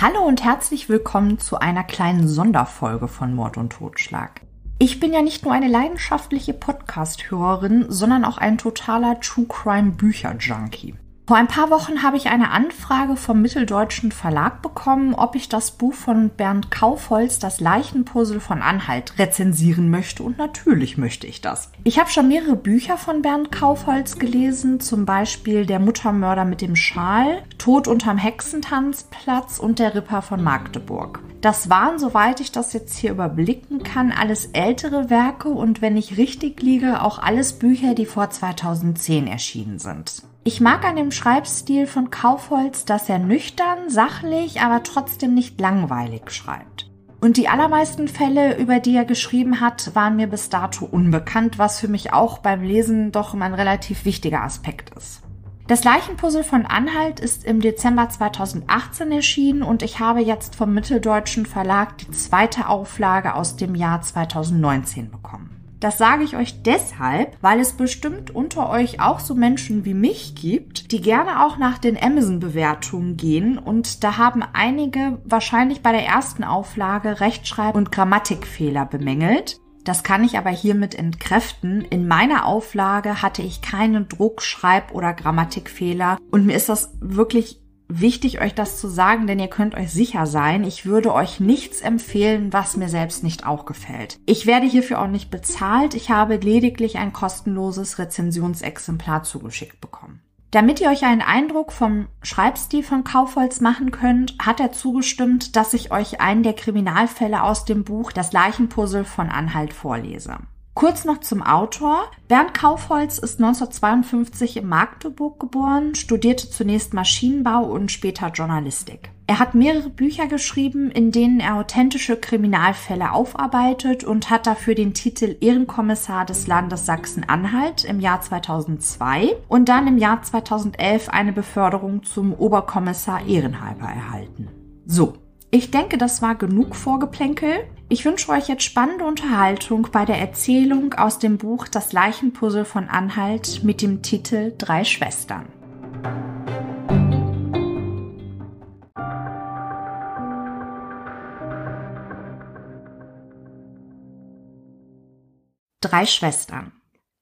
Hallo und herzlich willkommen zu einer kleinen Sonderfolge von Mord und Totschlag. Ich bin ja nicht nur eine leidenschaftliche Podcast-Hörerin, sondern auch ein totaler True Crime Bücher-Junkie. Vor ein paar Wochen habe ich eine Anfrage vom Mitteldeutschen Verlag bekommen, ob ich das Buch von Bernd Kaufholz, Das Leichenpuzzle von Anhalt, rezensieren möchte und natürlich möchte ich das. Ich habe schon mehrere Bücher von Bernd Kaufholz gelesen, zum Beispiel Der Muttermörder mit dem Schal, Tod unterm Hexentanzplatz und Der Ripper von Magdeburg. Das waren, soweit ich das jetzt hier überblicken kann, alles ältere Werke und wenn ich richtig liege, auch alles Bücher, die vor 2010 erschienen sind. Ich mag an dem Schreibstil von Kaufholz, dass er nüchtern, sachlich, aber trotzdem nicht langweilig schreibt. Und die allermeisten Fälle, über die er geschrieben hat, waren mir bis dato unbekannt, was für mich auch beim Lesen doch immer ein relativ wichtiger Aspekt ist. Das Leichenpuzzle von Anhalt ist im Dezember 2018 erschienen und ich habe jetzt vom Mitteldeutschen Verlag die zweite Auflage aus dem Jahr 2019 bekommen. Das sage ich euch deshalb, weil es bestimmt unter euch auch so Menschen wie mich gibt, die gerne auch nach den Amazon-Bewertungen gehen und da haben einige wahrscheinlich bei der ersten Auflage Rechtschreib- und Grammatikfehler bemängelt. Das kann ich aber hiermit entkräften. In meiner Auflage hatte ich keinen Druck-, Schreib- oder Grammatikfehler und mir ist das wirklich wichtig, euch das zu sagen, denn ihr könnt euch sicher sein, ich würde euch nichts empfehlen, was mir selbst nicht auch gefällt. Ich werde hierfür auch nicht bezahlt, ich habe lediglich ein kostenloses Rezensionsexemplar zugeschickt bekommen. Damit ihr euch einen Eindruck vom Schreibstil von Kaufholz machen könnt, hat er zugestimmt, dass ich euch einen der Kriminalfälle aus dem Buch Das Leichenpuzzle von Anhalt vorlese. Kurz noch zum Autor. Bernd Kaufholz ist 1952 in Magdeburg geboren, studierte zunächst Maschinenbau und später Journalistik. Er hat mehrere Bücher geschrieben, in denen er authentische Kriminalfälle aufarbeitet und hat dafür den Titel Ehrenkommissar des Landes Sachsen-Anhalt im Jahr 2002 und dann im Jahr 2011 eine Beförderung zum Oberkommissar Ehrenhalber erhalten. So, ich denke, das war genug Vorgeplänkel. Ich wünsche euch jetzt spannende Unterhaltung bei der Erzählung aus dem Buch Das Leichenpuzzle von Anhalt mit dem Titel Drei Schwestern. Drei Schwestern.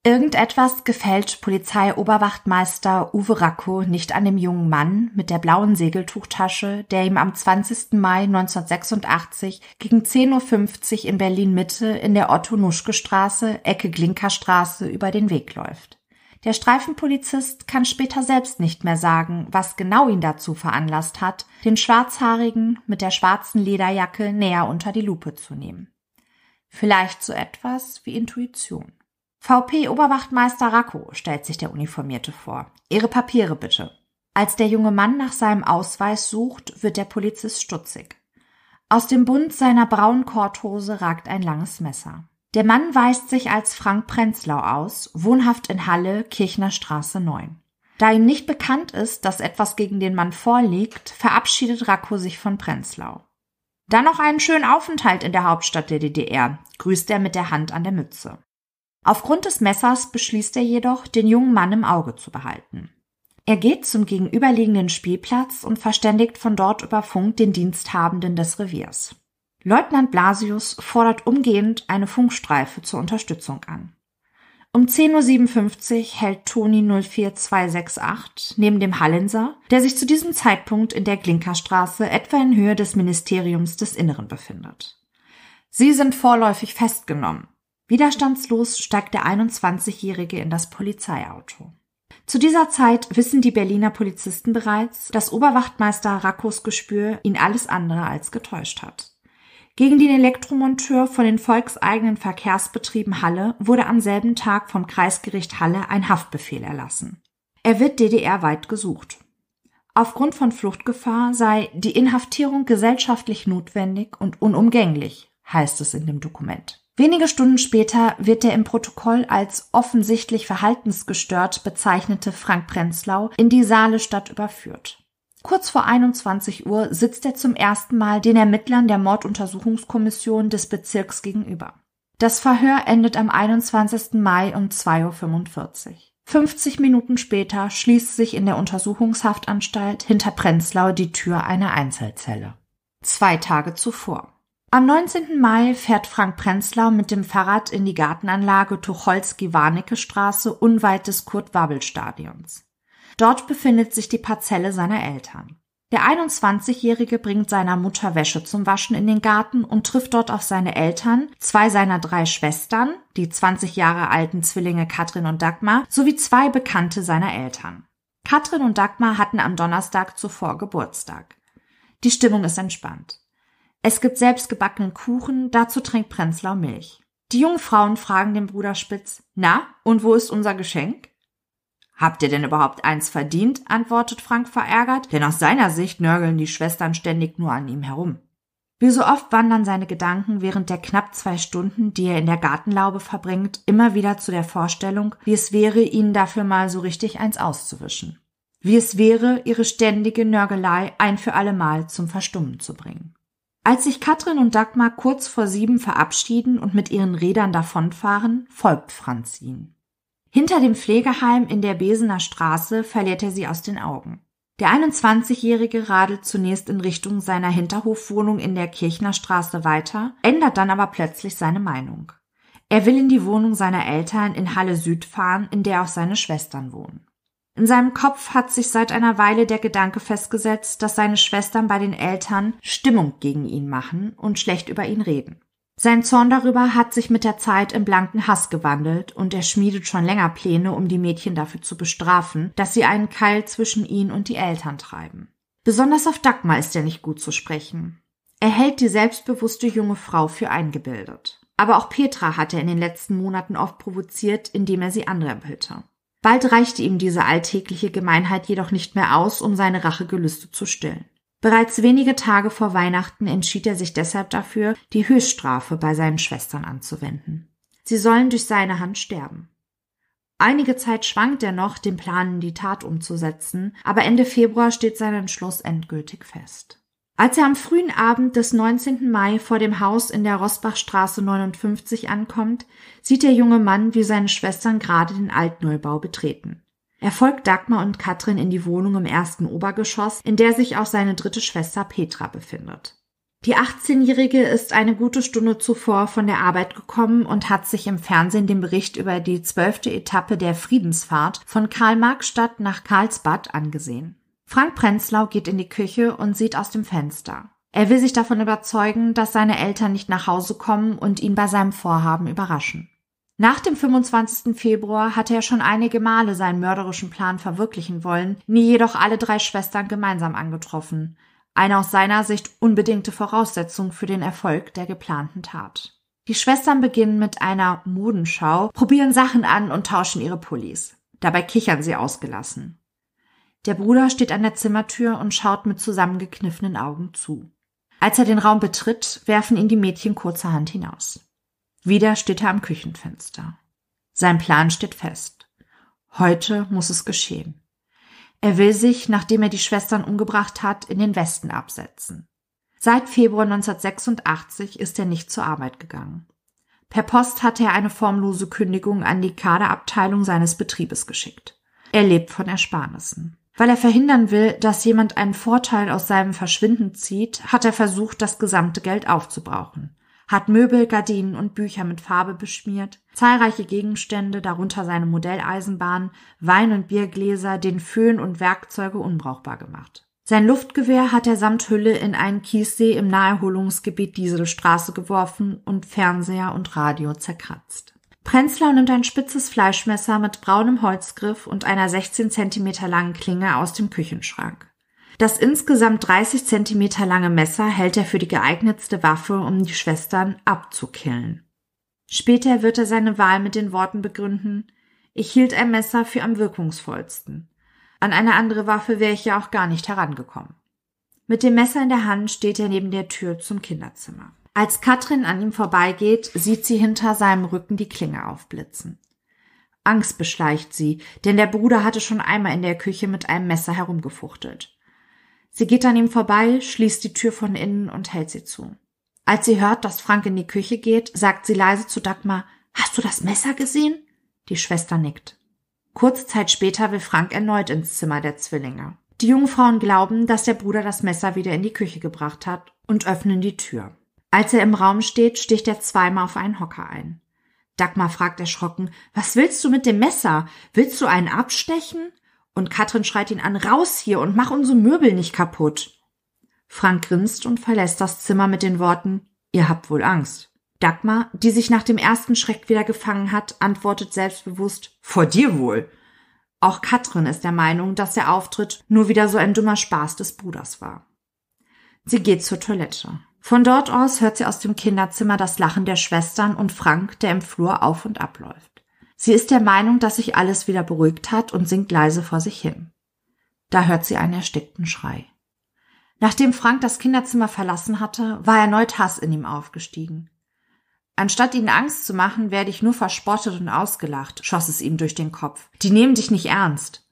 Irgendetwas gefällt Polizeioberwachtmeister Uwe Racco nicht an dem jungen Mann mit der blauen Segeltuchtasche, der ihm am 20. Mai 1986 gegen 10.50 Uhr in Berlin Mitte in der Otto-Nuschke-Straße, Ecke Glinkerstraße über den Weg läuft. Der Streifenpolizist kann später selbst nicht mehr sagen, was genau ihn dazu veranlasst hat, den Schwarzhaarigen mit der schwarzen Lederjacke näher unter die Lupe zu nehmen. Vielleicht so etwas wie Intuition. VP-Oberwachtmeister Racco, stellt sich der Uniformierte vor. Ihre Papiere bitte. Als der junge Mann nach seinem Ausweis sucht, wird der Polizist stutzig. Aus dem Bund seiner braunen Korthose ragt ein langes Messer. Der Mann weist sich als Frank Prenzlau aus, wohnhaft in Halle, Kirchner Straße 9. Da ihm nicht bekannt ist, dass etwas gegen den Mann vorliegt, verabschiedet Racco sich von Prenzlau. Dann noch einen schönen Aufenthalt in der Hauptstadt der DDR, grüßt er mit der Hand an der Mütze. Aufgrund des Messers beschließt er jedoch, den jungen Mann im Auge zu behalten. Er geht zum gegenüberliegenden Spielplatz und verständigt von dort über Funk den Diensthabenden des Reviers. Leutnant Blasius fordert umgehend eine Funkstreife zur Unterstützung an. Um 10.57 Uhr hält Toni 04268 neben dem Hallenser, der sich zu diesem Zeitpunkt in der Glinkerstraße etwa in Höhe des Ministeriums des Inneren befindet. Sie sind vorläufig festgenommen, Widerstandslos steigt der 21-Jährige in das Polizeiauto. Zu dieser Zeit wissen die Berliner Polizisten bereits, dass Oberwachtmeister Rackos Gespür ihn alles andere als getäuscht hat. Gegen den Elektromonteur von den volkseigenen Verkehrsbetrieben Halle wurde am selben Tag vom Kreisgericht Halle ein Haftbefehl erlassen. Er wird DDR-weit gesucht. Aufgrund von Fluchtgefahr sei die Inhaftierung gesellschaftlich notwendig und unumgänglich, heißt es in dem Dokument. Wenige Stunden später wird der im Protokoll als offensichtlich verhaltensgestört bezeichnete Frank Prenzlau in die Saalestadt überführt. Kurz vor 21 Uhr sitzt er zum ersten Mal den Ermittlern der Morduntersuchungskommission des Bezirks gegenüber. Das Verhör endet am 21. Mai um 2.45 Uhr. 50 Minuten später schließt sich in der Untersuchungshaftanstalt hinter Prenzlau die Tür einer Einzelzelle. Zwei Tage zuvor. Am 19. Mai fährt Frank Prenzlau mit dem Fahrrad in die Gartenanlage Tucholsky-Warnecke Straße unweit des Kurt-Wabbel-Stadions. Dort befindet sich die Parzelle seiner Eltern. Der 21-Jährige bringt seiner Mutter Wäsche zum Waschen in den Garten und trifft dort auf seine Eltern, zwei seiner drei Schwestern, die 20 Jahre alten Zwillinge Katrin und Dagmar, sowie zwei Bekannte seiner Eltern. Katrin und Dagmar hatten am Donnerstag zuvor Geburtstag. Die Stimmung ist entspannt. Es gibt selbstgebackenen Kuchen, dazu trinkt Prenzlau Milch. Die jungen Frauen fragen den Bruder Spitz, na, und wo ist unser Geschenk? Habt ihr denn überhaupt eins verdient? antwortet Frank verärgert, denn aus seiner Sicht nörgeln die Schwestern ständig nur an ihm herum. Wie so oft wandern seine Gedanken während der knapp zwei Stunden, die er in der Gartenlaube verbringt, immer wieder zu der Vorstellung, wie es wäre, ihnen dafür mal so richtig eins auszuwischen. Wie es wäre, ihre ständige Nörgelei ein für allemal zum Verstummen zu bringen. Als sich Katrin und Dagmar kurz vor sieben verabschieden und mit ihren Rädern davonfahren, folgt Franz ihnen. Hinter dem Pflegeheim in der Besener Straße verliert er sie aus den Augen. Der 21-Jährige radelt zunächst in Richtung seiner Hinterhofwohnung in der Kirchner Straße weiter, ändert dann aber plötzlich seine Meinung. Er will in die Wohnung seiner Eltern in Halle Süd fahren, in der auch seine Schwestern wohnen. In seinem Kopf hat sich seit einer Weile der Gedanke festgesetzt, dass seine Schwestern bei den Eltern Stimmung gegen ihn machen und schlecht über ihn reden. Sein Zorn darüber hat sich mit der Zeit in blanken Hass gewandelt und er schmiedet schon länger Pläne, um die Mädchen dafür zu bestrafen, dass sie einen Keil zwischen ihn und die Eltern treiben. Besonders auf Dagmar ist er nicht gut zu sprechen. Er hält die selbstbewusste junge Frau für eingebildet. Aber auch Petra hat er in den letzten Monaten oft provoziert, indem er sie anrempelte. Bald reichte ihm diese alltägliche Gemeinheit jedoch nicht mehr aus, um seine Rachegelüste zu stillen. Bereits wenige Tage vor Weihnachten entschied er sich deshalb dafür, die Höchststrafe bei seinen Schwestern anzuwenden. Sie sollen durch seine Hand sterben. Einige Zeit schwankt er noch, den Plan in die Tat umzusetzen, aber Ende Februar steht sein Entschluss endgültig fest. Als er am frühen Abend des 19. Mai vor dem Haus in der Rosbachstraße 59 ankommt, sieht der junge Mann, wie seine Schwestern gerade den Altneubau betreten. Er folgt Dagmar und Katrin in die Wohnung im ersten Obergeschoss, in der sich auch seine dritte Schwester Petra befindet. Die 18-Jährige ist eine gute Stunde zuvor von der Arbeit gekommen und hat sich im Fernsehen den Bericht über die zwölfte Etappe der Friedensfahrt von Karl-Marx-Stadt nach Karlsbad angesehen. Frank Prenzlau geht in die Küche und sieht aus dem Fenster. Er will sich davon überzeugen, dass seine Eltern nicht nach Hause kommen und ihn bei seinem Vorhaben überraschen. Nach dem 25. Februar hatte er schon einige Male seinen mörderischen Plan verwirklichen wollen, nie jedoch alle drei Schwestern gemeinsam angetroffen. Eine aus seiner Sicht unbedingte Voraussetzung für den Erfolg der geplanten Tat. Die Schwestern beginnen mit einer Modenschau, probieren Sachen an und tauschen ihre Pullis. Dabei kichern sie ausgelassen. Der Bruder steht an der Zimmertür und schaut mit zusammengekniffenen Augen zu. Als er den Raum betritt, werfen ihn die Mädchen kurzerhand hinaus. Wieder steht er am Küchenfenster. Sein Plan steht fest. Heute muss es geschehen. Er will sich, nachdem er die Schwestern umgebracht hat, in den Westen absetzen. Seit Februar 1986 ist er nicht zur Arbeit gegangen. Per Post hatte er eine formlose Kündigung an die Kaderabteilung seines Betriebes geschickt. Er lebt von Ersparnissen. Weil er verhindern will, dass jemand einen Vorteil aus seinem Verschwinden zieht, hat er versucht, das gesamte Geld aufzubrauchen hat Möbel, Gardinen und Bücher mit Farbe beschmiert, zahlreiche Gegenstände, darunter seine Modelleisenbahn, Wein- und Biergläser, den Föhn und Werkzeuge unbrauchbar gemacht. Sein Luftgewehr hat er samt Hülle in einen Kiessee im Naherholungsgebiet Dieselstraße geworfen und Fernseher und Radio zerkratzt. Prenzlau nimmt ein spitzes Fleischmesser mit braunem Holzgriff und einer 16 Zentimeter langen Klinge aus dem Küchenschrank. Das insgesamt 30 Zentimeter lange Messer hält er für die geeignetste Waffe, um die Schwestern abzukillen. Später wird er seine Wahl mit den Worten begründen, ich hielt ein Messer für am wirkungsvollsten. An eine andere Waffe wäre ich ja auch gar nicht herangekommen. Mit dem Messer in der Hand steht er neben der Tür zum Kinderzimmer. Als Katrin an ihm vorbeigeht, sieht sie hinter seinem Rücken die Klinge aufblitzen. Angst beschleicht sie, denn der Bruder hatte schon einmal in der Küche mit einem Messer herumgefuchtelt. Sie geht an ihm vorbei, schließt die Tür von innen und hält sie zu. Als sie hört, dass Frank in die Küche geht, sagt sie leise zu Dagmar, Hast du das Messer gesehen? Die Schwester nickt. Kurze Zeit später will Frank erneut ins Zimmer der Zwillinge. Die Jungfrauen glauben, dass der Bruder das Messer wieder in die Küche gebracht hat und öffnen die Tür. Als er im Raum steht, sticht er zweimal auf einen Hocker ein. Dagmar fragt erschrocken, was willst du mit dem Messer? Willst du einen abstechen? Und Katrin schreit ihn an, raus hier und mach unsere Möbel nicht kaputt. Frank grinst und verlässt das Zimmer mit den Worten, ihr habt wohl Angst. Dagmar, die sich nach dem ersten Schreck wieder gefangen hat, antwortet selbstbewusst, vor dir wohl. Auch Katrin ist der Meinung, dass der Auftritt nur wieder so ein dummer Spaß des Bruders war. Sie geht zur Toilette. Von dort aus hört sie aus dem Kinderzimmer das Lachen der Schwestern und Frank, der im Flur auf und abläuft. Sie ist der Meinung, dass sich alles wieder beruhigt hat und singt leise vor sich hin. Da hört sie einen erstickten Schrei. Nachdem Frank das Kinderzimmer verlassen hatte, war erneut Hass in ihm aufgestiegen. Anstatt ihnen Angst zu machen, werde ich nur verspottet und ausgelacht, schoss es ihm durch den Kopf. Die nehmen dich nicht ernst.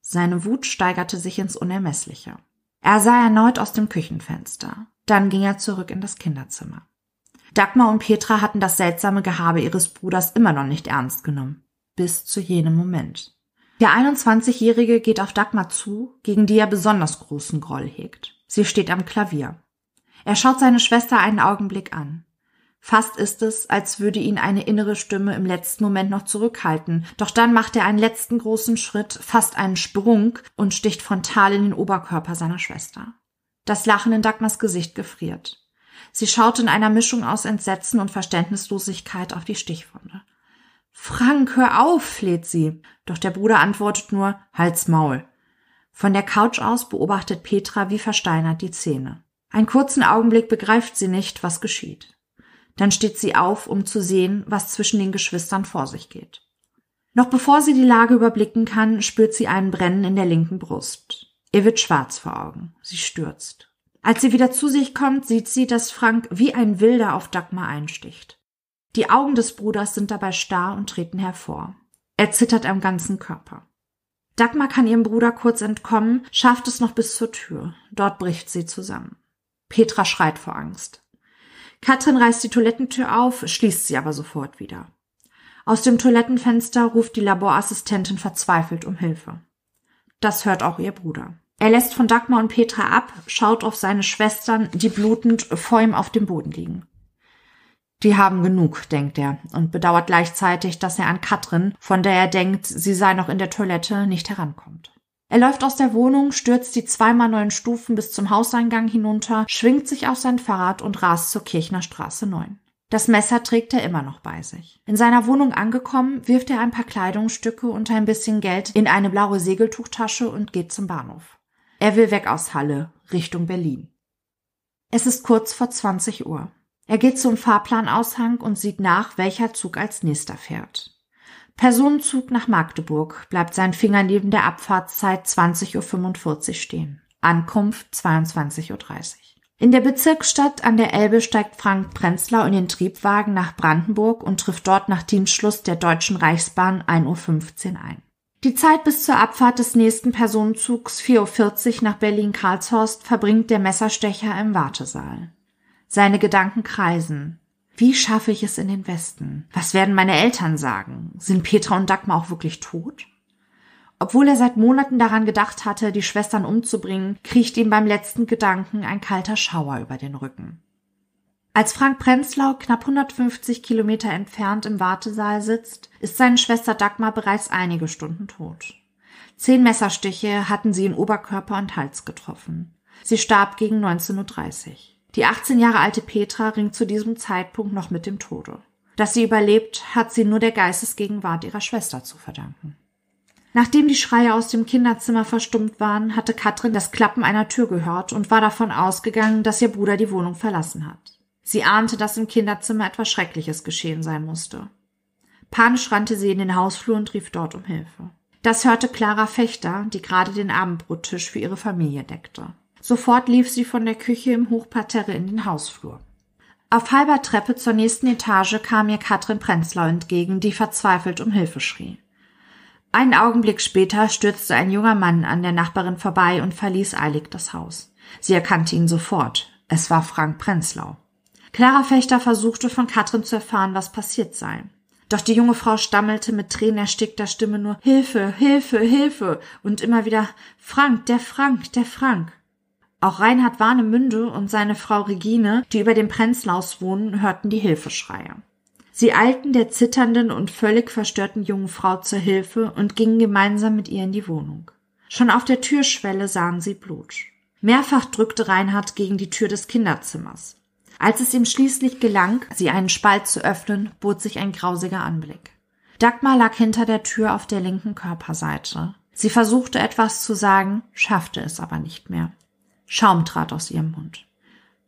Seine Wut steigerte sich ins Unermessliche. Er sah erneut aus dem Küchenfenster. Dann ging er zurück in das Kinderzimmer. Dagmar und Petra hatten das seltsame Gehabe ihres Bruders immer noch nicht ernst genommen. Bis zu jenem Moment. Der 21-Jährige geht auf Dagmar zu, gegen die er besonders großen Groll hegt. Sie steht am Klavier. Er schaut seine Schwester einen Augenblick an. Fast ist es, als würde ihn eine innere Stimme im letzten Moment noch zurückhalten, doch dann macht er einen letzten großen Schritt, fast einen Sprung und sticht frontal in den Oberkörper seiner Schwester. Das Lachen in Dagmars Gesicht gefriert. Sie schaut in einer Mischung aus Entsetzen und Verständnislosigkeit auf die Stichwunde. Frank, hör auf, fleht sie. Doch der Bruder antwortet nur, Halt's Maul. Von der Couch aus beobachtet Petra wie versteinert die Szene. Einen kurzen Augenblick begreift sie nicht, was geschieht. Dann steht sie auf, um zu sehen, was zwischen den Geschwistern vor sich geht. Noch bevor sie die Lage überblicken kann, spürt sie einen Brennen in der linken Brust. Ihr wird schwarz vor Augen. Sie stürzt. Als sie wieder zu sich kommt, sieht sie, dass Frank wie ein Wilder auf Dagmar einsticht. Die Augen des Bruders sind dabei starr und treten hervor. Er zittert am ganzen Körper. Dagmar kann ihrem Bruder kurz entkommen, schafft es noch bis zur Tür. Dort bricht sie zusammen. Petra schreit vor Angst. Katrin reißt die Toilettentür auf, schließt sie aber sofort wieder. Aus dem Toilettenfenster ruft die Laborassistentin verzweifelt um Hilfe. Das hört auch ihr Bruder. Er lässt von Dagmar und Petra ab, schaut auf seine Schwestern, die blutend vor ihm auf dem Boden liegen. Die haben genug, denkt er, und bedauert gleichzeitig, dass er an Katrin, von der er denkt, sie sei noch in der Toilette, nicht herankommt. Er läuft aus der Wohnung, stürzt die zweimal neun Stufen bis zum Hauseingang hinunter, schwingt sich auf sein Fahrrad und rast zur Kirchner Straße 9. Das Messer trägt er immer noch bei sich. In seiner Wohnung angekommen, wirft er ein paar Kleidungsstücke und ein bisschen Geld in eine blaue Segeltuchtasche und geht zum Bahnhof. Er will weg aus Halle, Richtung Berlin. Es ist kurz vor 20 Uhr. Er geht zum Fahrplanaushang und sieht nach, welcher Zug als nächster fährt. Personenzug nach Magdeburg bleibt sein Finger neben der Abfahrtszeit 20.45 Uhr stehen. Ankunft 22.30 Uhr. In der Bezirksstadt an der Elbe steigt Frank Prenzlau in den Triebwagen nach Brandenburg und trifft dort nach Dienstschluss der Deutschen Reichsbahn 1.15 Uhr ein. Die Zeit bis zur Abfahrt des nächsten Personenzugs 4.40 Uhr nach Berlin-Karlshorst verbringt der Messerstecher im Wartesaal. Seine Gedanken kreisen. Wie schaffe ich es in den Westen? Was werden meine Eltern sagen? Sind Petra und Dagmar auch wirklich tot? Obwohl er seit Monaten daran gedacht hatte, die Schwestern umzubringen, kriecht ihm beim letzten Gedanken ein kalter Schauer über den Rücken. Als Frank Prenzlau knapp 150 Kilometer entfernt im Wartesaal sitzt, ist seine Schwester Dagmar bereits einige Stunden tot. Zehn Messerstiche hatten sie in Oberkörper und Hals getroffen. Sie starb gegen 19.30 Uhr. Die 18 Jahre alte Petra ringt zu diesem Zeitpunkt noch mit dem Tode. Dass sie überlebt, hat sie nur der Geistesgegenwart ihrer Schwester zu verdanken. Nachdem die Schreie aus dem Kinderzimmer verstummt waren, hatte Katrin das Klappen einer Tür gehört und war davon ausgegangen, dass ihr Bruder die Wohnung verlassen hat. Sie ahnte, dass im Kinderzimmer etwas Schreckliches geschehen sein musste. Panisch rannte sie in den Hausflur und rief dort um Hilfe. Das hörte Clara Fechter, die gerade den Abendbrottisch für ihre Familie deckte. Sofort lief sie von der Küche im Hochparterre in den Hausflur. Auf halber Treppe zur nächsten Etage kam ihr Katrin Prenzlau entgegen, die verzweifelt um Hilfe schrie. Einen Augenblick später stürzte ein junger Mann an der Nachbarin vorbei und verließ eilig das Haus. Sie erkannte ihn sofort. Es war Frank Prenzlau. Clara Fechter versuchte von Katrin zu erfahren, was passiert sei. Doch die junge Frau stammelte mit tränenerstickter Stimme nur Hilfe, Hilfe, Hilfe und immer wieder Frank, der Frank, der Frank. Auch Reinhard Warnemünde und seine Frau Regine, die über dem Prenzlaus wohnen, hörten die Hilfeschreie. Sie eilten der zitternden und völlig verstörten jungen Frau zur Hilfe und gingen gemeinsam mit ihr in die Wohnung. Schon auf der Türschwelle sahen sie Blut. Mehrfach drückte Reinhard gegen die Tür des Kinderzimmers. Als es ihm schließlich gelang, sie einen Spalt zu öffnen, bot sich ein grausiger Anblick. Dagmar lag hinter der Tür auf der linken Körperseite. Sie versuchte etwas zu sagen, schaffte es aber nicht mehr. Schaum trat aus ihrem Mund.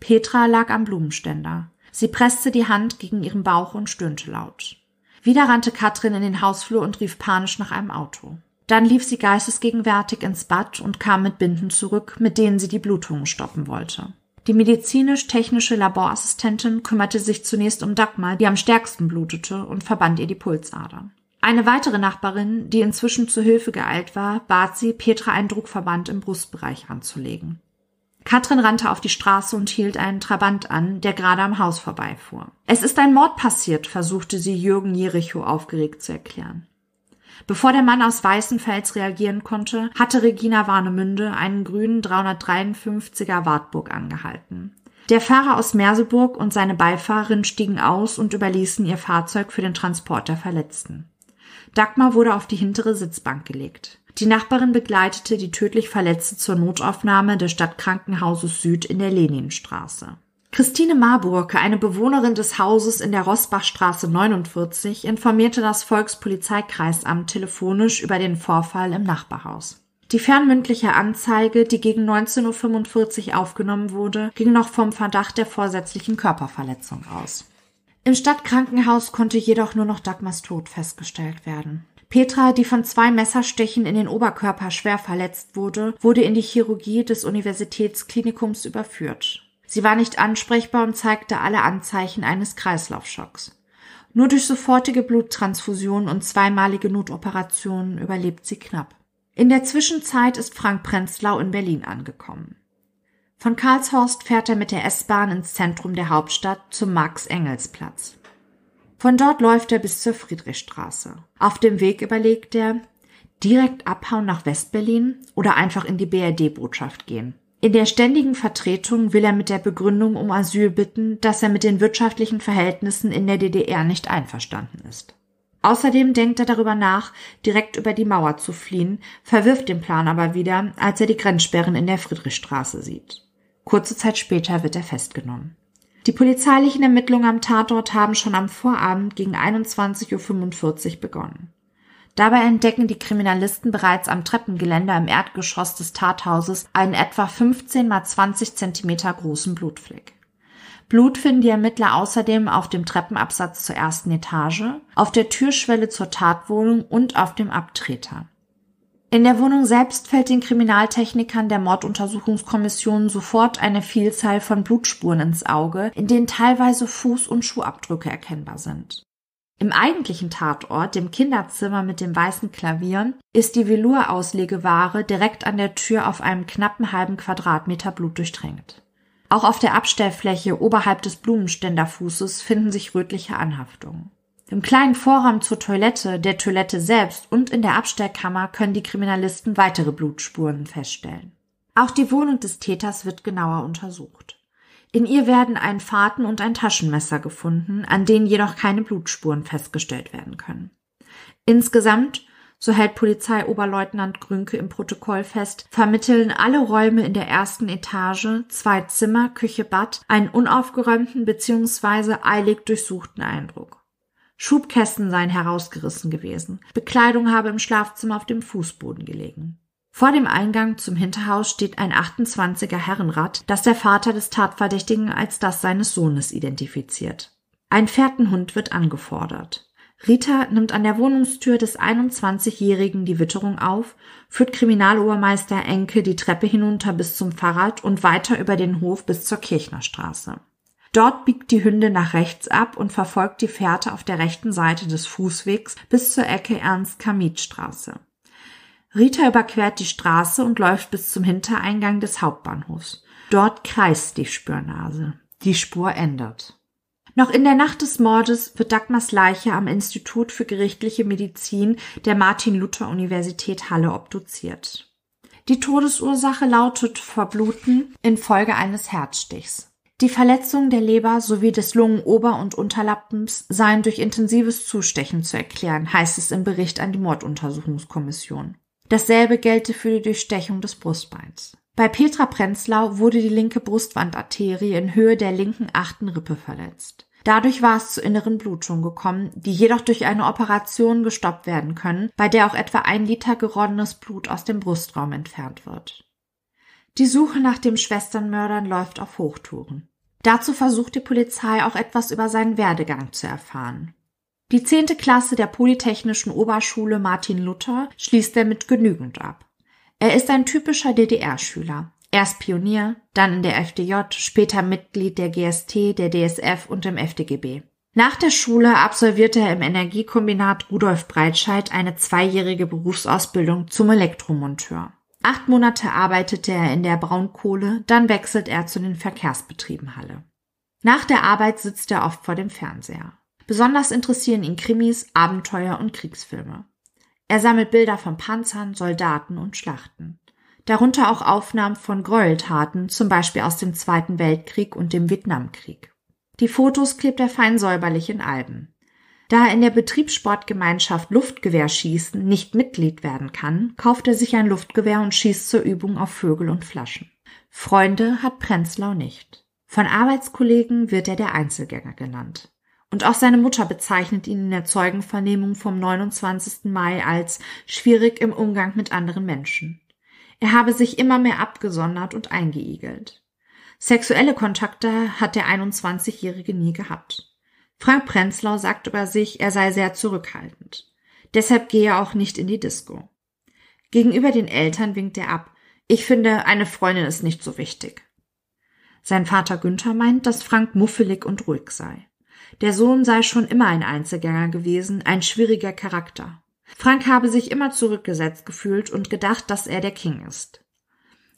Petra lag am Blumenständer. Sie presste die Hand gegen ihren Bauch und stöhnte laut. Wieder rannte Katrin in den Hausflur und rief panisch nach einem Auto. Dann lief sie geistesgegenwärtig ins Bad und kam mit Binden zurück, mit denen sie die Blutungen stoppen wollte. Die medizinisch-technische Laborassistentin kümmerte sich zunächst um Dagmar, die am stärksten blutete, und verband ihr die Pulsadern. Eine weitere Nachbarin, die inzwischen zu Hilfe geeilt war, bat sie, Petra einen Druckverband im Brustbereich anzulegen. Katrin rannte auf die Straße und hielt einen Trabant an, der gerade am Haus vorbeifuhr. Es ist ein Mord passiert, versuchte sie Jürgen Jericho aufgeregt zu erklären. Bevor der Mann aus Weißenfels reagieren konnte, hatte Regina Warnemünde einen grünen 353er Wartburg angehalten. Der Fahrer aus Merseburg und seine Beifahrerin stiegen aus und überließen ihr Fahrzeug für den Transport der Verletzten. Dagmar wurde auf die hintere Sitzbank gelegt. Die Nachbarin begleitete die tödlich Verletzte zur Notaufnahme des Stadtkrankenhauses Süd in der Leninstraße. Christine Marburg, eine Bewohnerin des Hauses in der Rossbachstraße 49, informierte das Volkspolizeikreisamt telefonisch über den Vorfall im Nachbarhaus. Die fernmündliche Anzeige, die gegen 19.45 Uhr aufgenommen wurde, ging noch vom Verdacht der vorsätzlichen Körperverletzung aus. Im Stadtkrankenhaus konnte jedoch nur noch Dagmars Tod festgestellt werden. Petra, die von zwei Messerstechen in den Oberkörper schwer verletzt wurde, wurde in die Chirurgie des Universitätsklinikums überführt. Sie war nicht ansprechbar und zeigte alle Anzeichen eines Kreislaufschocks. Nur durch sofortige Bluttransfusion und zweimalige Notoperationen überlebt sie knapp. In der Zwischenzeit ist Frank Prenzlau in Berlin angekommen. Von Karlshorst fährt er mit der S-Bahn ins Zentrum der Hauptstadt zum Max-Engels-Platz. Von dort läuft er bis zur Friedrichstraße. Auf dem Weg überlegt er, direkt abhauen nach Westberlin oder einfach in die BRD-Botschaft gehen. In der ständigen Vertretung will er mit der Begründung um Asyl bitten, dass er mit den wirtschaftlichen Verhältnissen in der DDR nicht einverstanden ist. Außerdem denkt er darüber nach, direkt über die Mauer zu fliehen, verwirft den Plan aber wieder, als er die Grenzsperren in der Friedrichstraße sieht. Kurze Zeit später wird er festgenommen. Die polizeilichen Ermittlungen am Tatort haben schon am Vorabend gegen 21.45 Uhr begonnen. Dabei entdecken die Kriminalisten bereits am Treppengeländer im Erdgeschoss des Tathauses einen etwa 15 mal 20 Zentimeter großen Blutfleck. Blut finden die Ermittler außerdem auf dem Treppenabsatz zur ersten Etage, auf der Türschwelle zur Tatwohnung und auf dem Abtreter. In der Wohnung selbst fällt den Kriminaltechnikern der Morduntersuchungskommission sofort eine Vielzahl von Blutspuren ins Auge, in denen teilweise Fuß- und Schuhabdrücke erkennbar sind. Im eigentlichen Tatort, dem Kinderzimmer mit den weißen Klavieren, ist die Velour-Auslegeware direkt an der Tür auf einem knappen halben Quadratmeter Blut durchtränkt. Auch auf der Abstellfläche oberhalb des Blumenständerfußes finden sich rötliche Anhaftungen. Im kleinen Vorraum zur Toilette, der Toilette selbst und in der Abstellkammer können die Kriminalisten weitere Blutspuren feststellen. Auch die Wohnung des Täters wird genauer untersucht. In ihr werden ein Faden und ein Taschenmesser gefunden, an denen jedoch keine Blutspuren festgestellt werden können. Insgesamt, so hält Polizeioberleutnant Grünke im Protokoll fest, vermitteln alle Räume in der ersten Etage, zwei Zimmer, Küche, Bad, einen unaufgeräumten bzw. eilig durchsuchten Eindruck. Schubkästen seien herausgerissen gewesen. Bekleidung habe im Schlafzimmer auf dem Fußboden gelegen. Vor dem Eingang zum Hinterhaus steht ein 28er Herrenrad, das der Vater des Tatverdächtigen als das seines Sohnes identifiziert. Ein Fährtenhund wird angefordert. Rita nimmt an der Wohnungstür des 21-Jährigen die Witterung auf, führt Kriminalobermeister Enke die Treppe hinunter bis zum Fahrrad und weiter über den Hof bis zur Kirchnerstraße. Dort biegt die Hündin nach rechts ab und verfolgt die Fährte auf der rechten Seite des Fußwegs bis zur Ecke Ernst-Kamit-Straße. Rita überquert die Straße und läuft bis zum Hintereingang des Hauptbahnhofs. Dort kreist die Spürnase. Die Spur ändert. Noch in der Nacht des Mordes wird Dagmars Leiche am Institut für gerichtliche Medizin der Martin-Luther-Universität Halle obduziert. Die Todesursache lautet Verbluten infolge eines Herzstichs. Die Verletzungen der Leber sowie des Lungenober- und Unterlappens seien durch intensives Zustechen zu erklären, heißt es im Bericht an die Morduntersuchungskommission. Dasselbe gelte für die Durchstechung des Brustbeins. Bei Petra Prenzlau wurde die linke Brustwandarterie in Höhe der linken achten Rippe verletzt. Dadurch war es zu inneren Blutungen gekommen, die jedoch durch eine Operation gestoppt werden können, bei der auch etwa ein Liter geronnenes Blut aus dem Brustraum entfernt wird. Die Suche nach dem Schwesternmördern läuft auf Hochtouren. Dazu versucht die Polizei auch etwas über seinen Werdegang zu erfahren. Die zehnte Klasse der Polytechnischen Oberschule Martin Luther schließt er mit genügend ab. Er ist ein typischer DDR-Schüler. Erst Pionier, dann in der FDJ, später Mitglied der GST, der DSF und im FDGB. Nach der Schule absolvierte er im Energiekombinat Rudolf Breitscheid eine zweijährige Berufsausbildung zum Elektromonteur. Acht Monate arbeitete er in der Braunkohle, dann wechselt er zu den Verkehrsbetrieben Halle. Nach der Arbeit sitzt er oft vor dem Fernseher. Besonders interessieren ihn Krimis, Abenteuer und Kriegsfilme. Er sammelt Bilder von Panzern, Soldaten und Schlachten. Darunter auch Aufnahmen von Gräueltaten, zum Beispiel aus dem Zweiten Weltkrieg und dem Vietnamkrieg. Die Fotos klebt er fein säuberlich in Alben. Da er in der Betriebssportgemeinschaft Luftgewehrschießen nicht Mitglied werden kann, kauft er sich ein Luftgewehr und schießt zur Übung auf Vögel und Flaschen. Freunde hat Prenzlau nicht. Von Arbeitskollegen wird er der Einzelgänger genannt. Und auch seine Mutter bezeichnet ihn in der Zeugenvernehmung vom 29. Mai als schwierig im Umgang mit anderen Menschen. Er habe sich immer mehr abgesondert und eingeigelt. Sexuelle Kontakte hat der 21-Jährige nie gehabt. Frank Prenzlau sagt über sich, er sei sehr zurückhaltend. Deshalb gehe er auch nicht in die Disco. Gegenüber den Eltern winkt er ab. Ich finde, eine Freundin ist nicht so wichtig. Sein Vater Günther meint, dass Frank muffelig und ruhig sei. Der Sohn sei schon immer ein Einzelgänger gewesen, ein schwieriger Charakter. Frank habe sich immer zurückgesetzt gefühlt und gedacht, dass er der King ist.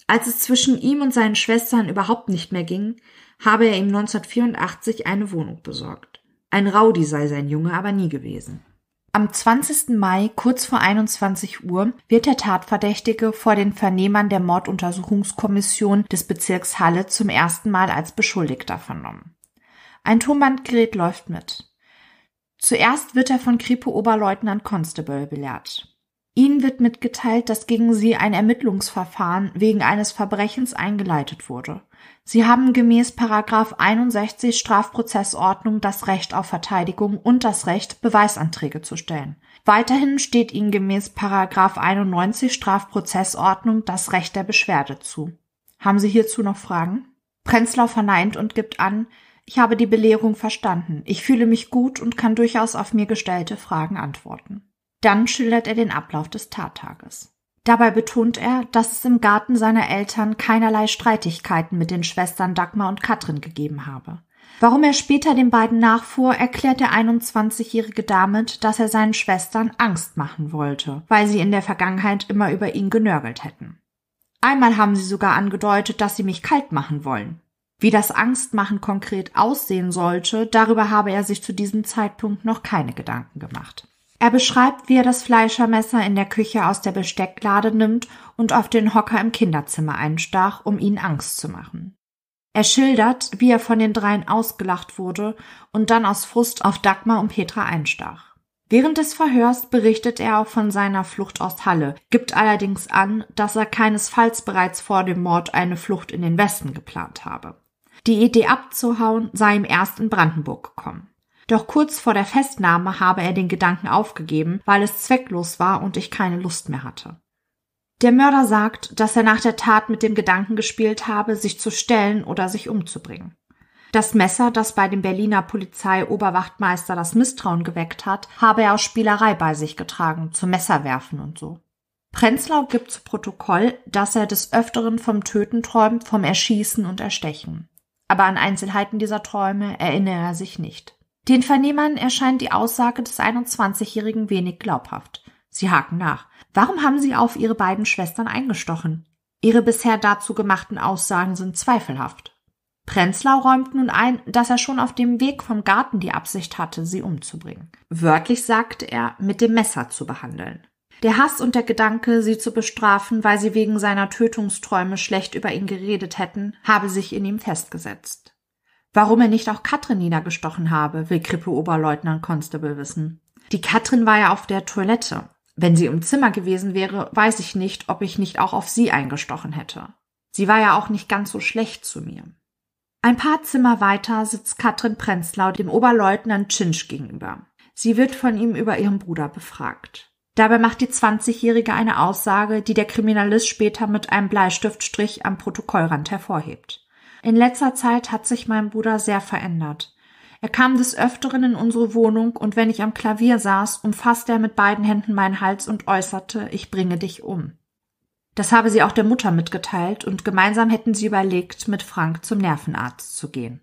Als es zwischen ihm und seinen Schwestern überhaupt nicht mehr ging, habe er ihm 1984 eine Wohnung besorgt. Ein Rowdy sei sein Junge aber nie gewesen. Am 20. Mai, kurz vor 21 Uhr, wird der Tatverdächtige vor den Vernehmern der Morduntersuchungskommission des Bezirks Halle zum ersten Mal als Beschuldigter vernommen. Ein Tonbandgerät läuft mit. Zuerst wird er von Kripo-Oberleutnant Constable belehrt. Ihnen wird mitgeteilt, dass gegen sie ein Ermittlungsverfahren wegen eines Verbrechens eingeleitet wurde. Sie haben gemäß Paragraph 61 Strafprozessordnung das Recht auf Verteidigung und das Recht, Beweisanträge zu stellen. Weiterhin steht Ihnen gemäß Paragraph 91 Strafprozessordnung das Recht der Beschwerde zu. Haben Sie hierzu noch Fragen? Prenzlau verneint und gibt an, ich habe die Belehrung verstanden. Ich fühle mich gut und kann durchaus auf mir gestellte Fragen antworten. Dann schildert er den Ablauf des Tattages. Dabei betont er, dass es im Garten seiner Eltern keinerlei Streitigkeiten mit den Schwestern Dagmar und Katrin gegeben habe. Warum er später den beiden nachfuhr, erklärt der 21-jährige damit, dass er seinen Schwestern Angst machen wollte, weil sie in der Vergangenheit immer über ihn genörgelt hätten. Einmal haben sie sogar angedeutet, dass sie mich kalt machen wollen. Wie das Angstmachen konkret aussehen sollte, darüber habe er sich zu diesem Zeitpunkt noch keine Gedanken gemacht. Er beschreibt, wie er das Fleischermesser in der Küche aus der Bestecklade nimmt und auf den Hocker im Kinderzimmer einstach, um ihnen Angst zu machen. Er schildert, wie er von den dreien ausgelacht wurde und dann aus Frust auf Dagmar und Petra einstach. Während des Verhörs berichtet er auch von seiner Flucht aus Halle, gibt allerdings an, dass er keinesfalls bereits vor dem Mord eine Flucht in den Westen geplant habe. Die Idee abzuhauen sei ihm erst in Brandenburg gekommen. Doch kurz vor der Festnahme habe er den Gedanken aufgegeben, weil es zwecklos war und ich keine Lust mehr hatte. Der Mörder sagt, dass er nach der Tat mit dem Gedanken gespielt habe, sich zu stellen oder sich umzubringen. Das Messer, das bei dem Berliner Polizeioberwachtmeister das Misstrauen geweckt hat, habe er aus Spielerei bei sich getragen, zum Messerwerfen und so. Prenzlau gibt zu Protokoll, dass er des Öfteren vom Töten träumt, vom Erschießen und Erstechen aber an Einzelheiten dieser Träume erinnere er sich nicht. Den Vernehmern erscheint die Aussage des 21-Jährigen wenig glaubhaft. Sie haken nach. Warum haben Sie auf Ihre beiden Schwestern eingestochen? Ihre bisher dazu gemachten Aussagen sind zweifelhaft. Prenzlau räumt nun ein, dass er schon auf dem Weg vom Garten die Absicht hatte, sie umzubringen. Wörtlich sagte er, mit dem Messer zu behandeln. Der Hass und der Gedanke, sie zu bestrafen, weil sie wegen seiner Tötungsträume schlecht über ihn geredet hätten, habe sich in ihm festgesetzt. Warum er nicht auch Katrin niedergestochen habe, will Krippe-Oberleutnant Constable wissen. Die Katrin war ja auf der Toilette. Wenn sie im Zimmer gewesen wäre, weiß ich nicht, ob ich nicht auch auf sie eingestochen hätte. Sie war ja auch nicht ganz so schlecht zu mir. Ein paar Zimmer weiter sitzt Katrin Prenzlau dem Oberleutnant Czinsch gegenüber. Sie wird von ihm über ihren Bruder befragt. Dabei macht die 20-Jährige eine Aussage, die der Kriminalist später mit einem Bleistiftstrich am Protokollrand hervorhebt. In letzter Zeit hat sich mein Bruder sehr verändert. Er kam des Öfteren in unsere Wohnung und wenn ich am Klavier saß, umfasste er mit beiden Händen meinen Hals und äußerte, ich bringe dich um. Das habe sie auch der Mutter mitgeteilt und gemeinsam hätten sie überlegt, mit Frank zum Nervenarzt zu gehen.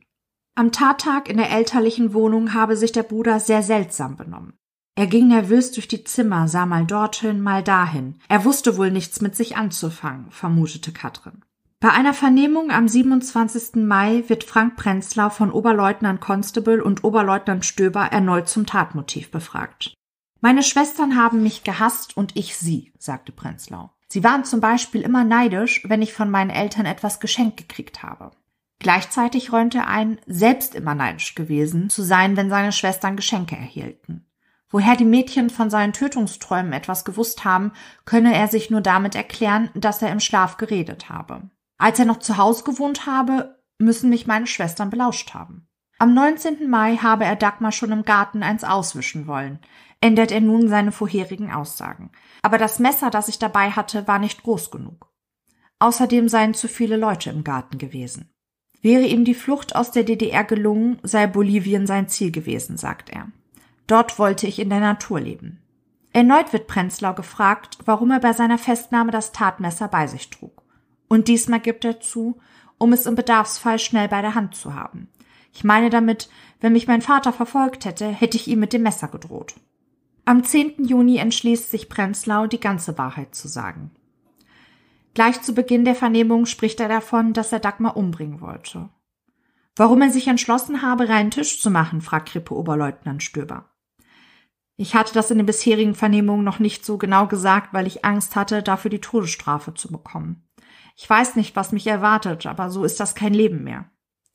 Am Tattag in der elterlichen Wohnung habe sich der Bruder sehr seltsam benommen. Er ging nervös durch die Zimmer, sah mal dorthin, mal dahin. Er wusste wohl nichts mit sich anzufangen, vermutete Katrin. Bei einer Vernehmung am 27. Mai wird Frank Prenzlau von Oberleutnant Constable und Oberleutnant Stöber erneut zum Tatmotiv befragt. Meine Schwestern haben mich gehasst und ich sie, sagte Prenzlau. Sie waren zum Beispiel immer neidisch, wenn ich von meinen Eltern etwas geschenkt gekriegt habe. Gleichzeitig räumte er ein, selbst immer neidisch gewesen zu sein, wenn seine Schwestern Geschenke erhielten. Woher die Mädchen von seinen Tötungsträumen etwas gewusst haben, könne er sich nur damit erklären, dass er im Schlaf geredet habe. Als er noch zu Hause gewohnt habe, müssen mich meine Schwestern belauscht haben. Am 19. Mai habe er Dagmar schon im Garten eins auswischen wollen, ändert er nun seine vorherigen Aussagen. Aber das Messer, das ich dabei hatte, war nicht groß genug. Außerdem seien zu viele Leute im Garten gewesen. Wäre ihm die Flucht aus der DDR gelungen, sei Bolivien sein Ziel gewesen, sagt er. Dort wollte ich in der Natur leben. Erneut wird Prenzlau gefragt, warum er bei seiner Festnahme das Tatmesser bei sich trug. Und diesmal gibt er zu, um es im Bedarfsfall schnell bei der Hand zu haben. Ich meine damit, wenn mich mein Vater verfolgt hätte, hätte ich ihm mit dem Messer gedroht. Am 10. Juni entschließt sich Prenzlau, die ganze Wahrheit zu sagen. Gleich zu Beginn der Vernehmung spricht er davon, dass er Dagmar umbringen wollte. Warum er sich entschlossen habe, reinen Tisch zu machen, fragt Krippe Oberleutnant Stöber. Ich hatte das in den bisherigen Vernehmungen noch nicht so genau gesagt, weil ich Angst hatte, dafür die Todesstrafe zu bekommen. Ich weiß nicht, was mich erwartet, aber so ist das kein Leben mehr.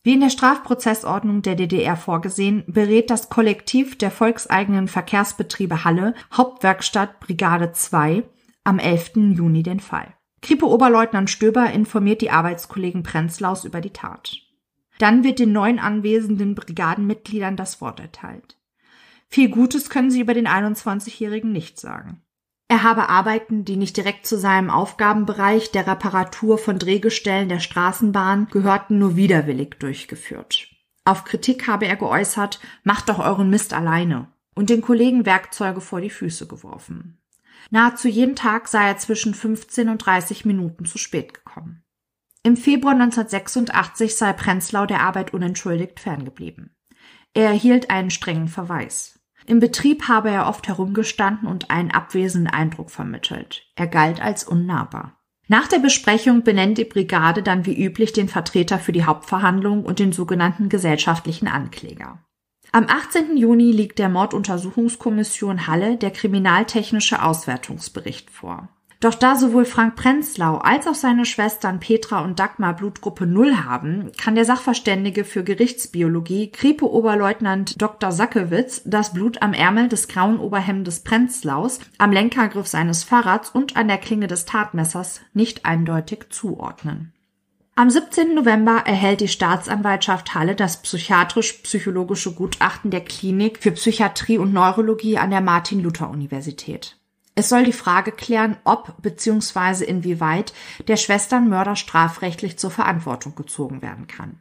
Wie in der Strafprozessordnung der DDR vorgesehen, berät das Kollektiv der volkseigenen Verkehrsbetriebe Halle, Hauptwerkstatt Brigade 2, am 11. Juni den Fall. Kripo-Oberleutnant Stöber informiert die Arbeitskollegen Prenzlaus über die Tat. Dann wird den neun anwesenden Brigadenmitgliedern das Wort erteilt. Viel Gutes können sie über den 21-Jährigen nicht sagen. Er habe Arbeiten, die nicht direkt zu seinem Aufgabenbereich der Reparatur von Drehgestellen der Straßenbahn gehörten, nur widerwillig durchgeführt. Auf Kritik habe er geäußert, macht doch euren Mist alleine und den Kollegen Werkzeuge vor die Füße geworfen. Nahezu jeden Tag sei er zwischen 15 und 30 Minuten zu spät gekommen. Im Februar 1986 sei Prenzlau der Arbeit unentschuldigt ferngeblieben. Er erhielt einen strengen Verweis. Im Betrieb habe er oft herumgestanden und einen abwesenden Eindruck vermittelt. Er galt als unnahbar. Nach der Besprechung benennt die Brigade dann wie üblich den Vertreter für die Hauptverhandlung und den sogenannten gesellschaftlichen Ankläger. Am 18. Juni liegt der Morduntersuchungskommission Halle der kriminaltechnische Auswertungsbericht vor. Doch da sowohl Frank Prenzlau als auch seine Schwestern Petra und Dagmar Blutgruppe 0 haben, kann der Sachverständige für Gerichtsbiologie Kripo-Oberleutnant Dr. Sackewitz das Blut am Ärmel des grauen Oberhemdes Prenzlaus, am Lenkergriff seines Fahrrads und an der Klinge des Tatmessers nicht eindeutig zuordnen. Am 17. November erhält die Staatsanwaltschaft Halle das psychiatrisch-psychologische Gutachten der Klinik für Psychiatrie und Neurologie an der Martin-Luther-Universität. Es soll die Frage klären, ob bzw. inwieweit der Schwesternmörder strafrechtlich zur Verantwortung gezogen werden kann.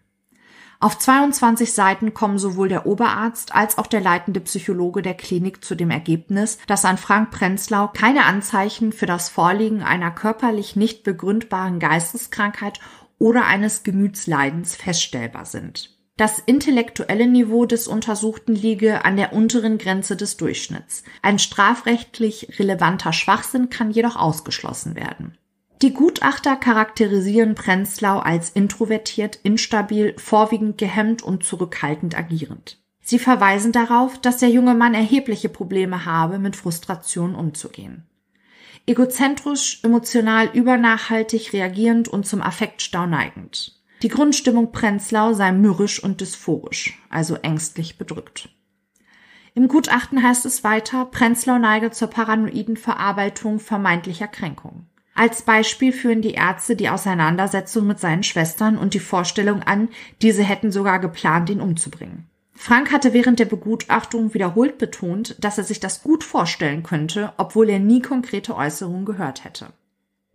Auf 22 Seiten kommen sowohl der Oberarzt als auch der leitende Psychologe der Klinik zu dem Ergebnis, dass an Frank Prenzlau keine Anzeichen für das Vorliegen einer körperlich nicht begründbaren Geisteskrankheit oder eines Gemütsleidens feststellbar sind. Das intellektuelle Niveau des Untersuchten liege an der unteren Grenze des Durchschnitts. Ein strafrechtlich relevanter Schwachsinn kann jedoch ausgeschlossen werden. Die Gutachter charakterisieren Prenzlau als introvertiert, instabil, vorwiegend gehemmt und zurückhaltend agierend. Sie verweisen darauf, dass der junge Mann erhebliche Probleme habe, mit Frustration umzugehen. Egozentrisch, emotional übernachhaltig reagierend und zum Affektstau neigend. Die Grundstimmung Prenzlau sei mürrisch und dysphorisch, also ängstlich bedrückt. Im Gutachten heißt es weiter, Prenzlau neige zur paranoiden Verarbeitung vermeintlicher Kränkungen. Als Beispiel führen die Ärzte die Auseinandersetzung mit seinen Schwestern und die Vorstellung an, diese hätten sogar geplant, ihn umzubringen. Frank hatte während der Begutachtung wiederholt betont, dass er sich das gut vorstellen könnte, obwohl er nie konkrete Äußerungen gehört hätte.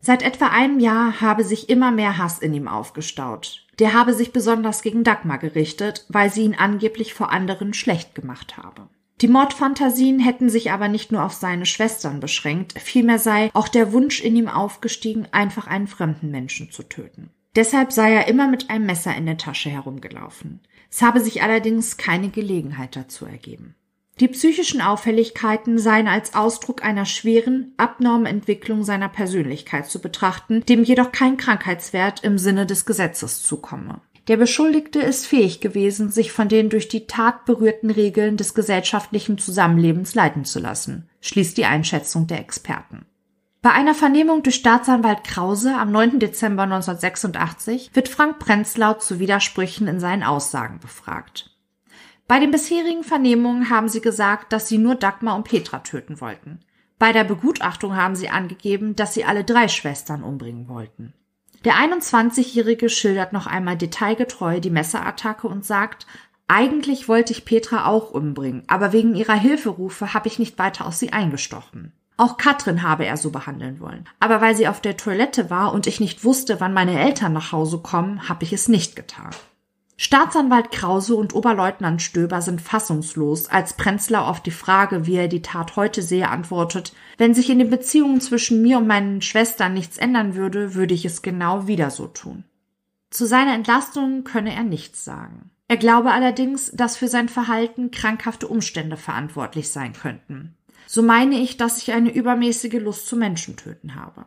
Seit etwa einem Jahr habe sich immer mehr Hass in ihm aufgestaut. Der habe sich besonders gegen Dagmar gerichtet, weil sie ihn angeblich vor anderen schlecht gemacht habe. Die Mordfantasien hätten sich aber nicht nur auf seine Schwestern beschränkt, vielmehr sei auch der Wunsch in ihm aufgestiegen, einfach einen fremden Menschen zu töten. Deshalb sei er immer mit einem Messer in der Tasche herumgelaufen. Es habe sich allerdings keine Gelegenheit dazu ergeben. Die psychischen Auffälligkeiten seien als Ausdruck einer schweren, abnormen Entwicklung seiner Persönlichkeit zu betrachten, dem jedoch kein Krankheitswert im Sinne des Gesetzes zukomme. Der Beschuldigte ist fähig gewesen, sich von den durch die Tat berührten Regeln des gesellschaftlichen Zusammenlebens leiten zu lassen, schließt die Einschätzung der Experten. Bei einer Vernehmung durch Staatsanwalt Krause am 9. Dezember 1986 wird Frank Prenzlau zu Widersprüchen in seinen Aussagen befragt. Bei den bisherigen Vernehmungen haben sie gesagt, dass sie nur Dagmar und Petra töten wollten. Bei der Begutachtung haben sie angegeben, dass sie alle drei Schwestern umbringen wollten. Der 21-Jährige schildert noch einmal detailgetreu die Messerattacke und sagt, eigentlich wollte ich Petra auch umbringen, aber wegen ihrer Hilferufe habe ich nicht weiter aus sie eingestochen. Auch Katrin habe er so behandeln wollen. Aber weil sie auf der Toilette war und ich nicht wusste, wann meine Eltern nach Hause kommen, habe ich es nicht getan. Staatsanwalt Krause und Oberleutnant Stöber sind fassungslos, als Prenzlau auf die Frage, wie er die Tat heute sehe, antwortet, wenn sich in den Beziehungen zwischen mir und meinen Schwestern nichts ändern würde, würde ich es genau wieder so tun. Zu seiner Entlastung könne er nichts sagen. Er glaube allerdings, dass für sein Verhalten krankhafte Umstände verantwortlich sein könnten. So meine ich, dass ich eine übermäßige Lust zu Menschentöten habe.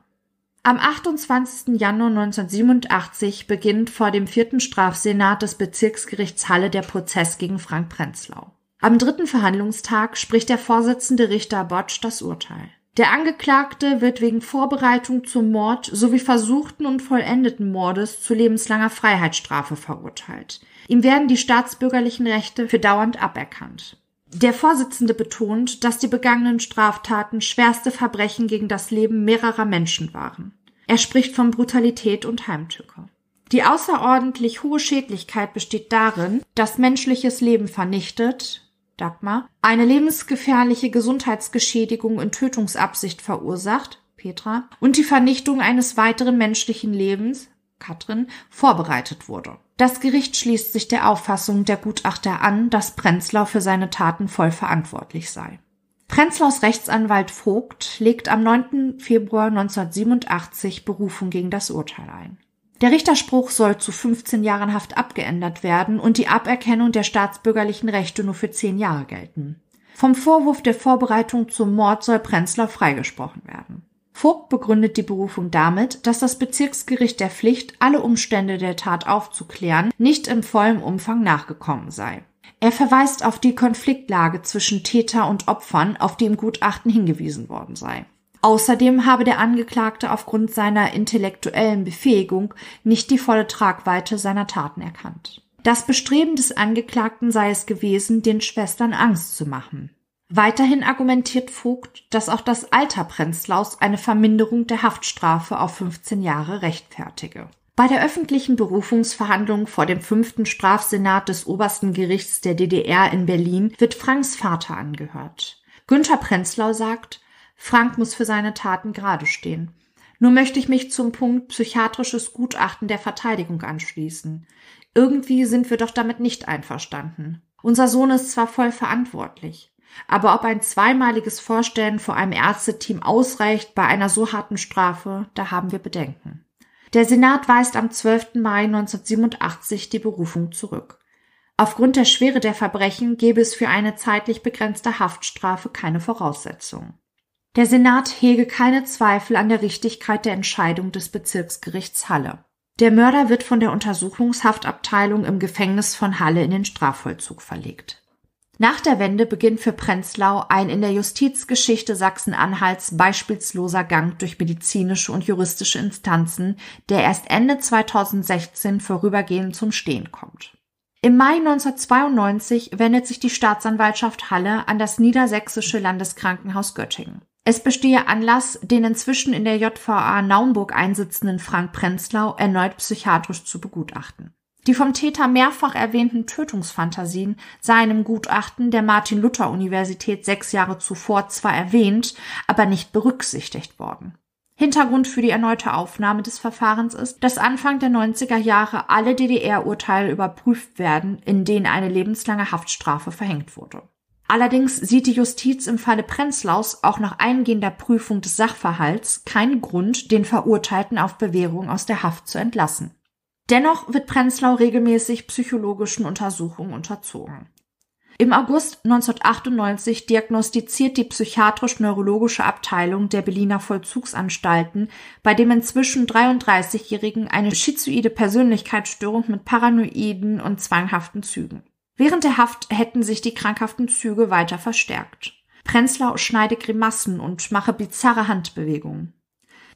Am 28. Januar 1987 beginnt vor dem vierten Strafsenat des Bezirksgerichts Halle der Prozess gegen Frank Prenzlau. Am dritten Verhandlungstag spricht der Vorsitzende Richter Botsch das Urteil. Der Angeklagte wird wegen Vorbereitung zum Mord sowie versuchten und vollendeten Mordes zu lebenslanger Freiheitsstrafe verurteilt. Ihm werden die staatsbürgerlichen Rechte für dauernd aberkannt. Der Vorsitzende betont, dass die begangenen Straftaten schwerste Verbrechen gegen das Leben mehrerer Menschen waren. Er spricht von Brutalität und Heimtücke. Die außerordentlich hohe Schädlichkeit besteht darin, dass menschliches Leben vernichtet, Dagmar, eine lebensgefährliche Gesundheitsgeschädigung in Tötungsabsicht verursacht, Petra, und die Vernichtung eines weiteren menschlichen Lebens, Katrin, vorbereitet wurde. Das Gericht schließt sich der Auffassung der Gutachter an, dass Prenzlau für seine Taten voll verantwortlich sei. Prenzlaus Rechtsanwalt Vogt legt am 9. Februar 1987 Berufung gegen das Urteil ein. Der Richterspruch soll zu 15 Jahren Haft abgeändert werden und die Aberkennung der staatsbürgerlichen Rechte nur für 10 Jahre gelten. Vom Vorwurf der Vorbereitung zum Mord soll Prenzlau freigesprochen werden. Vogt begründet die Berufung damit, dass das Bezirksgericht der Pflicht, alle Umstände der Tat aufzuklären, nicht im vollen Umfang nachgekommen sei. Er verweist auf die Konfliktlage zwischen Täter und Opfern, auf die im Gutachten hingewiesen worden sei. Außerdem habe der Angeklagte aufgrund seiner intellektuellen Befähigung nicht die volle Tragweite seiner Taten erkannt. Das Bestreben des Angeklagten sei es gewesen, den Schwestern Angst zu machen. Weiterhin argumentiert Vogt, dass auch das Alter Prenzlaus eine Verminderung der Haftstrafe auf 15 Jahre rechtfertige. Bei der öffentlichen Berufungsverhandlung vor dem fünften Strafsenat des obersten Gerichts der DDR in Berlin wird Franks Vater angehört. Günther Prenzlau sagt, Frank muss für seine Taten gerade stehen. Nur möchte ich mich zum Punkt psychiatrisches Gutachten der Verteidigung anschließen. Irgendwie sind wir doch damit nicht einverstanden. Unser Sohn ist zwar voll verantwortlich. Aber ob ein zweimaliges Vorstellen vor einem Ärzteteam ausreicht bei einer so harten Strafe, da haben wir Bedenken. Der Senat weist am 12. Mai 1987 die Berufung zurück. Aufgrund der Schwere der Verbrechen gäbe es für eine zeitlich begrenzte Haftstrafe keine Voraussetzungen. Der Senat hege keine Zweifel an der Richtigkeit der Entscheidung des Bezirksgerichts Halle. Der Mörder wird von der Untersuchungshaftabteilung im Gefängnis von Halle in den Strafvollzug verlegt. Nach der Wende beginnt für Prenzlau ein in der Justizgeschichte Sachsen-Anhalts beispielsloser Gang durch medizinische und juristische Instanzen, der erst Ende 2016 vorübergehend zum Stehen kommt. Im Mai 1992 wendet sich die Staatsanwaltschaft Halle an das Niedersächsische Landeskrankenhaus Göttingen. Es bestehe Anlass, den inzwischen in der JVA Naumburg einsitzenden Frank Prenzlau erneut psychiatrisch zu begutachten. Die vom Täter mehrfach erwähnten Tötungsfantasien seien im Gutachten der Martin-Luther-Universität sechs Jahre zuvor zwar erwähnt, aber nicht berücksichtigt worden. Hintergrund für die erneute Aufnahme des Verfahrens ist, dass Anfang der 90er Jahre alle DDR-Urteile überprüft werden, in denen eine lebenslange Haftstrafe verhängt wurde. Allerdings sieht die Justiz im Falle Prenzlaus auch nach eingehender Prüfung des Sachverhalts keinen Grund, den Verurteilten auf Bewährung aus der Haft zu entlassen. Dennoch wird Prenzlau regelmäßig psychologischen Untersuchungen unterzogen. Im August 1998 diagnostiziert die psychiatrisch-neurologische Abteilung der Berliner Vollzugsanstalten bei dem inzwischen 33-Jährigen eine schizoide Persönlichkeitsstörung mit paranoiden und zwanghaften Zügen. Während der Haft hätten sich die krankhaften Züge weiter verstärkt. Prenzlau schneide Grimassen und mache bizarre Handbewegungen.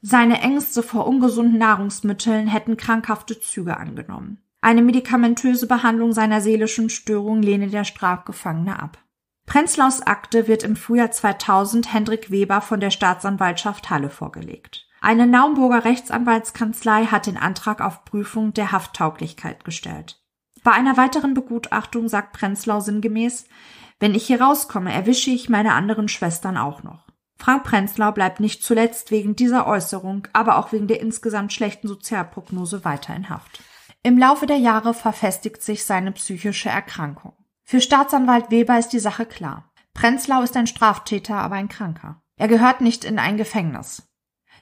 Seine Ängste vor ungesunden Nahrungsmitteln hätten krankhafte Züge angenommen. Eine medikamentöse Behandlung seiner seelischen Störung lehne der Strafgefangene ab. Prenzlaus Akte wird im Frühjahr 2000 Hendrik Weber von der Staatsanwaltschaft Halle vorgelegt. Eine Naumburger Rechtsanwaltskanzlei hat den Antrag auf Prüfung der Hafttauglichkeit gestellt. Bei einer weiteren Begutachtung sagt Prenzlau sinngemäß, wenn ich hier rauskomme, erwische ich meine anderen Schwestern auch noch. Frank Prenzlau bleibt nicht zuletzt wegen dieser Äußerung, aber auch wegen der insgesamt schlechten Sozialprognose weiter in Haft. Im Laufe der Jahre verfestigt sich seine psychische Erkrankung. Für Staatsanwalt Weber ist die Sache klar. Prenzlau ist ein Straftäter, aber ein Kranker. Er gehört nicht in ein Gefängnis.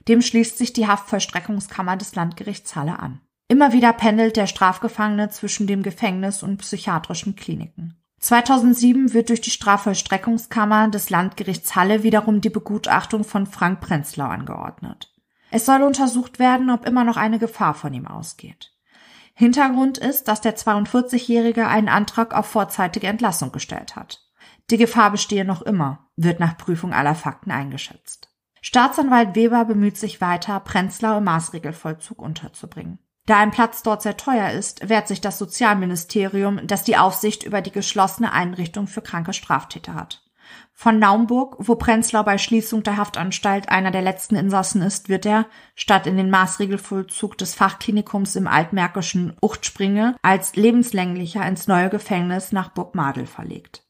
Dem schließt sich die Haftvollstreckungskammer des Landgerichts Halle an. Immer wieder pendelt der Strafgefangene zwischen dem Gefängnis und psychiatrischen Kliniken. 2007 wird durch die Strafvollstreckungskammer des Landgerichts Halle wiederum die Begutachtung von Frank Prenzlau angeordnet. Es soll untersucht werden, ob immer noch eine Gefahr von ihm ausgeht. Hintergrund ist, dass der 42-Jährige einen Antrag auf vorzeitige Entlassung gestellt hat. Die Gefahr bestehe noch immer, wird nach Prüfung aller Fakten eingeschätzt. Staatsanwalt Weber bemüht sich weiter, Prenzlau im Maßregelvollzug unterzubringen. Da ein Platz dort sehr teuer ist, wehrt sich das Sozialministerium, das die Aufsicht über die geschlossene Einrichtung für kranke Straftäter hat. Von Naumburg, wo Prenzlau bei Schließung der Haftanstalt einer der letzten Insassen ist, wird er, statt in den Maßregelvollzug des Fachklinikums im altmärkischen Uchtspringe, als lebenslänglicher ins neue Gefängnis nach Burg Madel verlegt.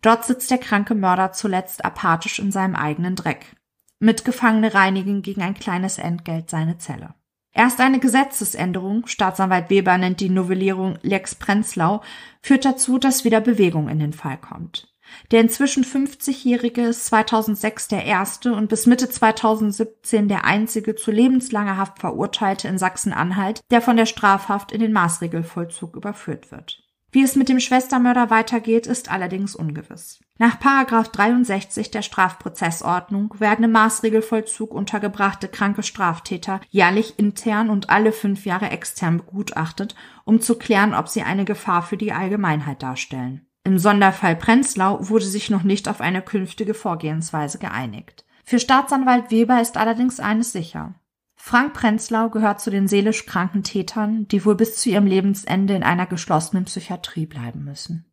Dort sitzt der kranke Mörder zuletzt apathisch in seinem eigenen Dreck. Mitgefangene reinigen gegen ein kleines Entgelt seine Zelle. Erst eine Gesetzesänderung, Staatsanwalt Weber nennt die Novellierung Lex Prenzlau, führt dazu, dass wieder Bewegung in den Fall kommt. Der inzwischen 50-Jährige ist 2006 der erste und bis Mitte 2017 der einzige zu lebenslanger Haft verurteilte in Sachsen-Anhalt, der von der Strafhaft in den Maßregelvollzug überführt wird. Wie es mit dem Schwestermörder weitergeht, ist allerdings ungewiss. Nach 63 der Strafprozessordnung werden im Maßregelvollzug untergebrachte kranke Straftäter jährlich intern und alle fünf Jahre extern begutachtet, um zu klären, ob sie eine Gefahr für die Allgemeinheit darstellen. Im Sonderfall Prenzlau wurde sich noch nicht auf eine künftige Vorgehensweise geeinigt. Für Staatsanwalt Weber ist allerdings eines sicher. Frank Prenzlau gehört zu den seelisch kranken Tätern, die wohl bis zu ihrem Lebensende in einer geschlossenen Psychiatrie bleiben müssen.